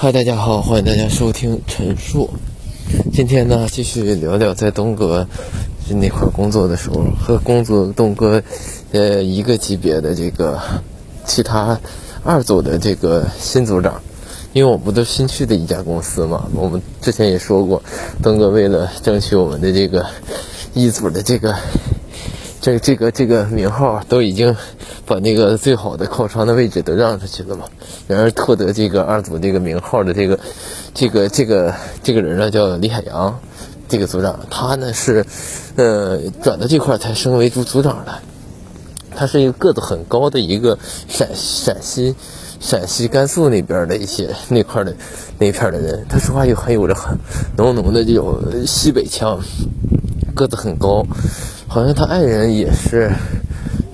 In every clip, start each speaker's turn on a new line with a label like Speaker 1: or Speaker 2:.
Speaker 1: 嗨，大家好，欢迎大家收听陈述。今天呢，继续聊聊在东哥那块工作的时候，和工作东哥呃一个级别的这个其他二组的这个新组长。因为我们都新去的一家公司嘛，我们之前也说过，东哥为了争取我们的这个一组的这个这这个这个名号，都已经。把那个最好的靠窗的位置都让出去了嘛，然而获得这个二组这个名号的这个这个这个这个人呢叫李海洋，这个组长。他呢是呃转到这块才升为组组长的，他是一个个子很高的一个陕陕西陕西甘肃那边的一些那块的那片的人，他说话又很有着很浓浓的这种西北腔，个子很高，好像他爱人也是。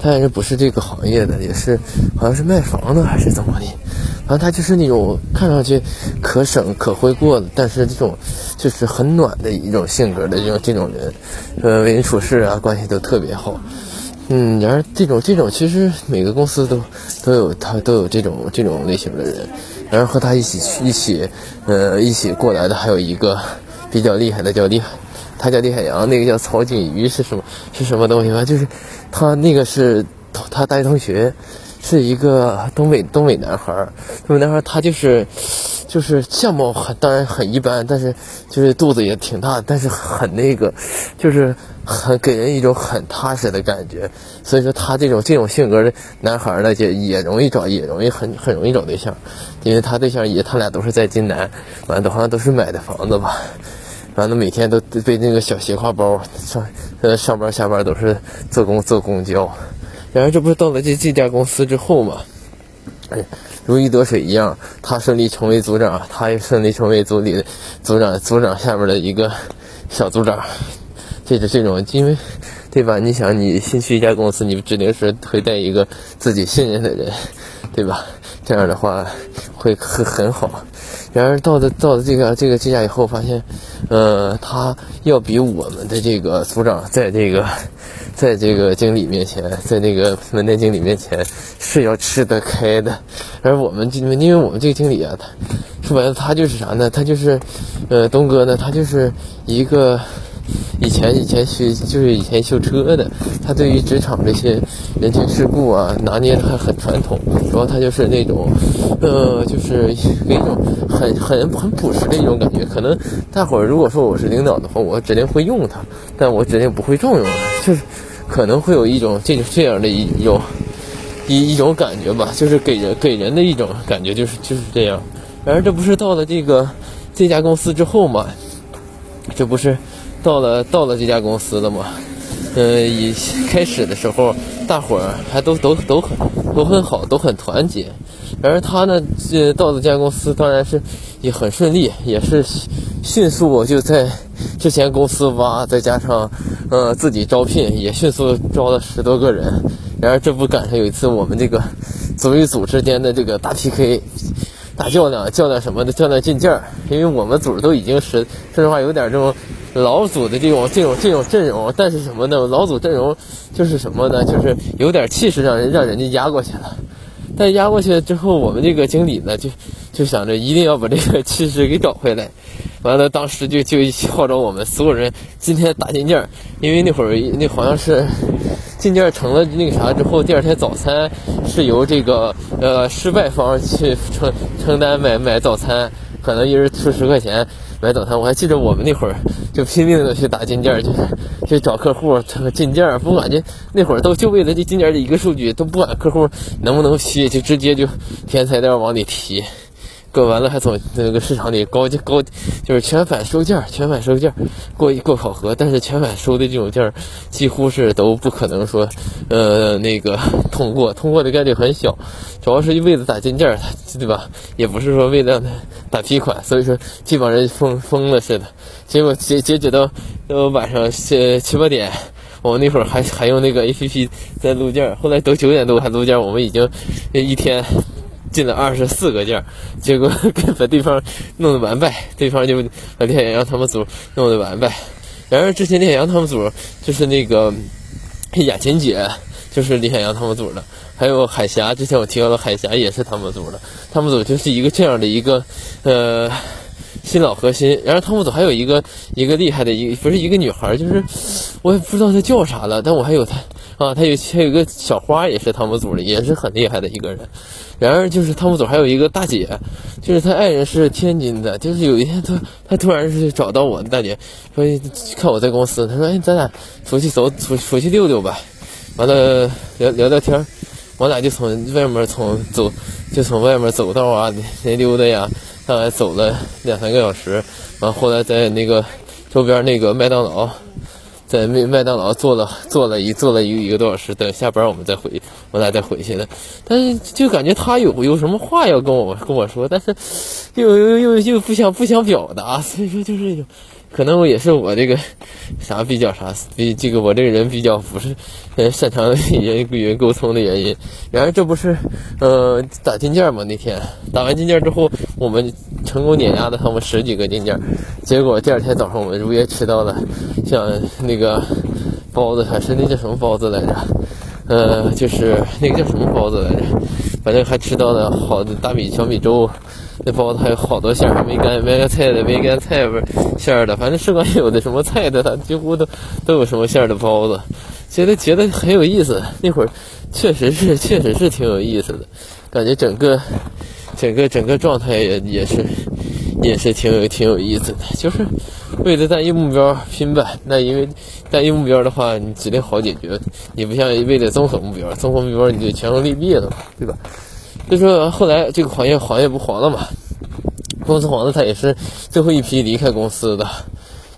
Speaker 1: 他爱人不是这个行业的，也是好像是卖房的还是怎么的，反正他就是那种看上去可省可会过的，但是这种就是很暖的一种性格的这种这种人，呃，为人处事啊关系都特别好。嗯，然而这种这种其实每个公司都都有他都有这种这种类型的人，然后和他一起去一起呃一起过来的还有一个比较厉害的叫厉害。他叫李海洋，那个叫曹景瑜是什么？是什么东西吗？就是他那个是他大学同学，是一个东北东北男孩儿。东北男孩儿他就是就是相貌很当然很一般，但是就是肚子也挺大，但是很那个，就是很给人一种很踏实的感觉。所以说他这种这种性格的男孩儿呢，也也容易找，也容易很很容易找对象，因为他对象也他俩都是在津南，完了好像都是买的房子吧。反正每天都背那个小斜挎包上，呃，上班下班都是坐公坐公交。然而这不是到了这这家公司之后嘛，哎，如鱼得水一样，他顺利成为组长，他也顺利成为组里的组长，组长下面的一个小组长。这是这种，因为对吧？你想，你新去一家公司，你指定是会带一个自己信任的人，对吧？这样的话会很很好。然而到的到了这个这个这家以后，发现，呃，他要比我们的这个组长在这个，在这个经理面前，在那个门店经理面前是要吃得开的。而我们因为因为我们这个经理啊，他说白了他就是啥呢？他就是，呃，东哥呢，他就是一个。以前以前学就是以前修车的，他对于职场这些人情世故啊拿捏的还很传统，主要他就是那种，呃，就是那种很很很朴实的一种感觉。可能大伙儿如果说我是领导的话，我指定会用他，但我指定不会重用他，就是可能会有一种这种这样的一一种一一种感觉吧，就是给人给人的一种感觉就是就是这样。然而这不是到了这个这家公司之后嘛，这不是。到了到了这家公司了嘛，呃，一开始的时候，大伙儿还都都都很都很好，都很团结。然而他呢，这到了这家公司，当然是也很顺利，也是迅速就在之前公司挖，再加上呃自己招聘，也迅速招了十多个人。然而这不赶上有一次我们这个组与组之间的这个大 PK。打较量，较量什么的，较量进件儿。因为我们组都已经是说实话有点这种老祖的这种这种这种阵容，但是什么呢？老祖阵容就是什么呢？就是有点气势，让人让人家压过去了。但压过去之后，我们这个经理呢，就就想着一定要把这个气势给找回来。完了，当时就就号召我们所有人今天打进件，因为那会儿那好像是。进件成了那个啥之后，第二天早餐是由这个呃失败方去承承担买买早餐，可能一人出十块钱买早餐。我还记得我们那会儿就拼命的去打进件，就是去找客户进件儿，不管这那会儿都就为了这进件儿的一个数据，都不管客户能不能批，就直接就填材料往里提。过完了还从那个市场里高价高，就是全返收件，全返收件，过一过考核，但是全返收的这种件儿，几乎是都不可能说，呃，那个 通过，通过的概率很小，主要是为了打进件儿，对吧？也不是说为了打批款，所以说这帮人疯疯了似的。结果截截止到呃晚上七七八点，我们那会儿还还用那个 A P P 在录件儿，后来都九点多还录件儿，我们已经一天。进了二十四个件，结果 把对方弄得完败，对方就把李海洋他们组弄得完败。然而之前李海洋他们组就是那个雅琴姐，就是李显阳他们组的。还有海霞，之前我提到的海霞也是他们组的。他们组就是一个这样的一个呃新老核心。然后他们组还有一个一个厉害的一不是一个女孩，就是我也不知道她叫啥了，但我还有她 啊，他有还有一个小花也是他们组的，也是很厉害的一个人。然而就是他们组还有一个大姐，就是他爱人是天津的，就是有一天他他突然是找到我大姐，说看我在公司，他说哎咱俩出去走出出去溜溜吧，完了聊聊聊天。我俩就从外面从走，就从外面走道啊，那溜达呀，大概走了两三个小时。完后来在那个周边那个麦当劳，在麦麦当劳坐了坐了一坐了一一个多小时。等下班我们再回，我俩再回去的。但是就感觉他有有什么话要跟我跟我说，但是又又又又不想不想表达，所以说就是。可能也是我这个 啥比较啥，比这个我这个人比较不是很擅长 与人与人沟通的原因。然而这不是呃打金件吗？那天打完金件之后，我们成功碾压了他们十几个金件，结果第二天早上我们如约吃到了像那个包子还是那叫什么包子来着？呃，就是那个叫什么包子来着？反正还吃到了好的大米小米粥。那包子还有好多馅儿，梅干梅干菜的，梅干菜味馅儿的，反正是管有的什么菜的，它几乎都都有什么馅儿的包子，觉得觉得很有意思。那会儿确实是确实是挺有意思的，感觉整个整个整个状态也也是也是挺有挺有意思的，就是为了单一目标拼呗。那因为单一目标的话，你指定好解决，你不像为了综合目标，综合目标你就权衡利弊了嘛，对吧？就说后来这个行业行业不黄了嘛，公司黄了，他也是最后一批离开公司的，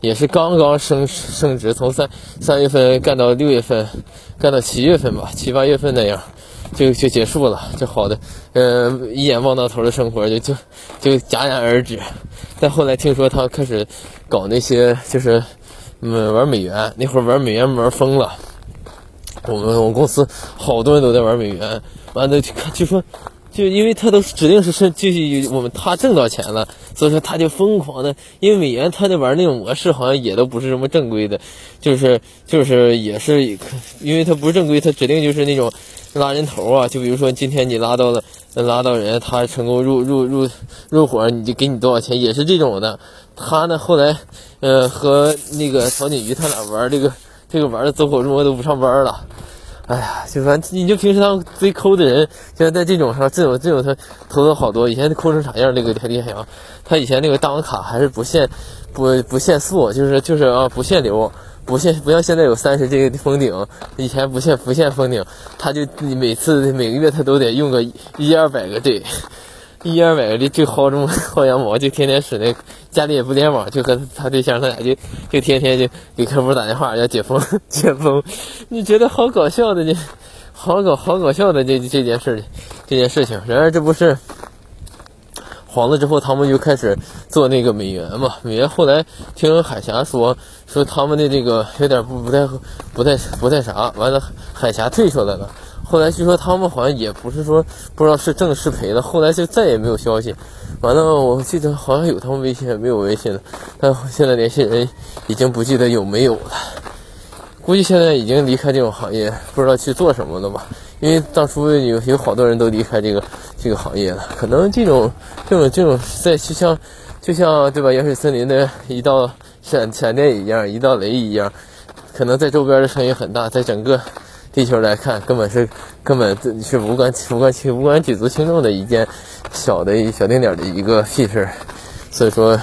Speaker 1: 也是刚刚升升职，从三三月份干到六月份，干到七月份吧，七八月份那样，就就结束了。这好的，呃，一眼望到头的生活就就就戛然而止。再后来听说他开始搞那些，就是嗯玩美元，那会儿玩美元玩疯了。我们我公司好多人都在玩美元，完了就就说。就因为他都指定是是就是我们他挣到钱了，所以说他就疯狂的，因为美元他在玩那种模式好像也都不是什么正规的，就是就是也是，因为他不是正规，他指定就是那种拉人头啊，就比如说今天你拉到了拉到人，他成功入入入入伙，你就给你多少钱，也是这种的。他呢后来呃和那个曹景瑜他俩玩这个这个玩的走火入魔都不上班了。哎呀，就反正你就平时当最抠的人，现在在这种上，这种这种他投了好多。以前抠成啥样？那个很厉害啊，他以前那个大王卡还是不限不不限速，就是就是啊不限流，不限不像现在有三十这个封顶，以前不限不限封顶，他就每次每个月他都得用个一二百个对。一二百个就薅这么薅羊毛，就天天使那家里也不联网，就和他对象他俩就就天天就给客服打电话要解封 解封，你觉得好搞笑的这，好搞好搞笑的这这件事这件事情。然而这不是黄了之后，他们就开始做那个美元嘛？美元后来听海峡说说他们的这个有点不不太不太不太啥，完了海峡退出来了。后来据说他们好像也不是说不知道是挣是赔的，后来就再也没有消息。完了，我记得好像有他们微信，没有微信了。但现在联系人已经不记得有没有了。估计现在已经离开这种行业，不知道去做什么了吧？因为当初有有好多人都离开这个这个行业了。可能这种这种这种在就像就像对吧？原始森林的一道闪闪电一样，一道雷一样，可能在周边的声音很大，在整个。地球来看，根本是根本是无关无关无关举足轻重的一件小的小丁点的一个屁事，所以说，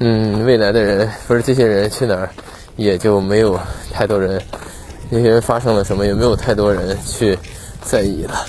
Speaker 1: 嗯，未来的人不是这些人去哪儿，也就没有太多人，那些人发生了什么，也没有太多人去在意了。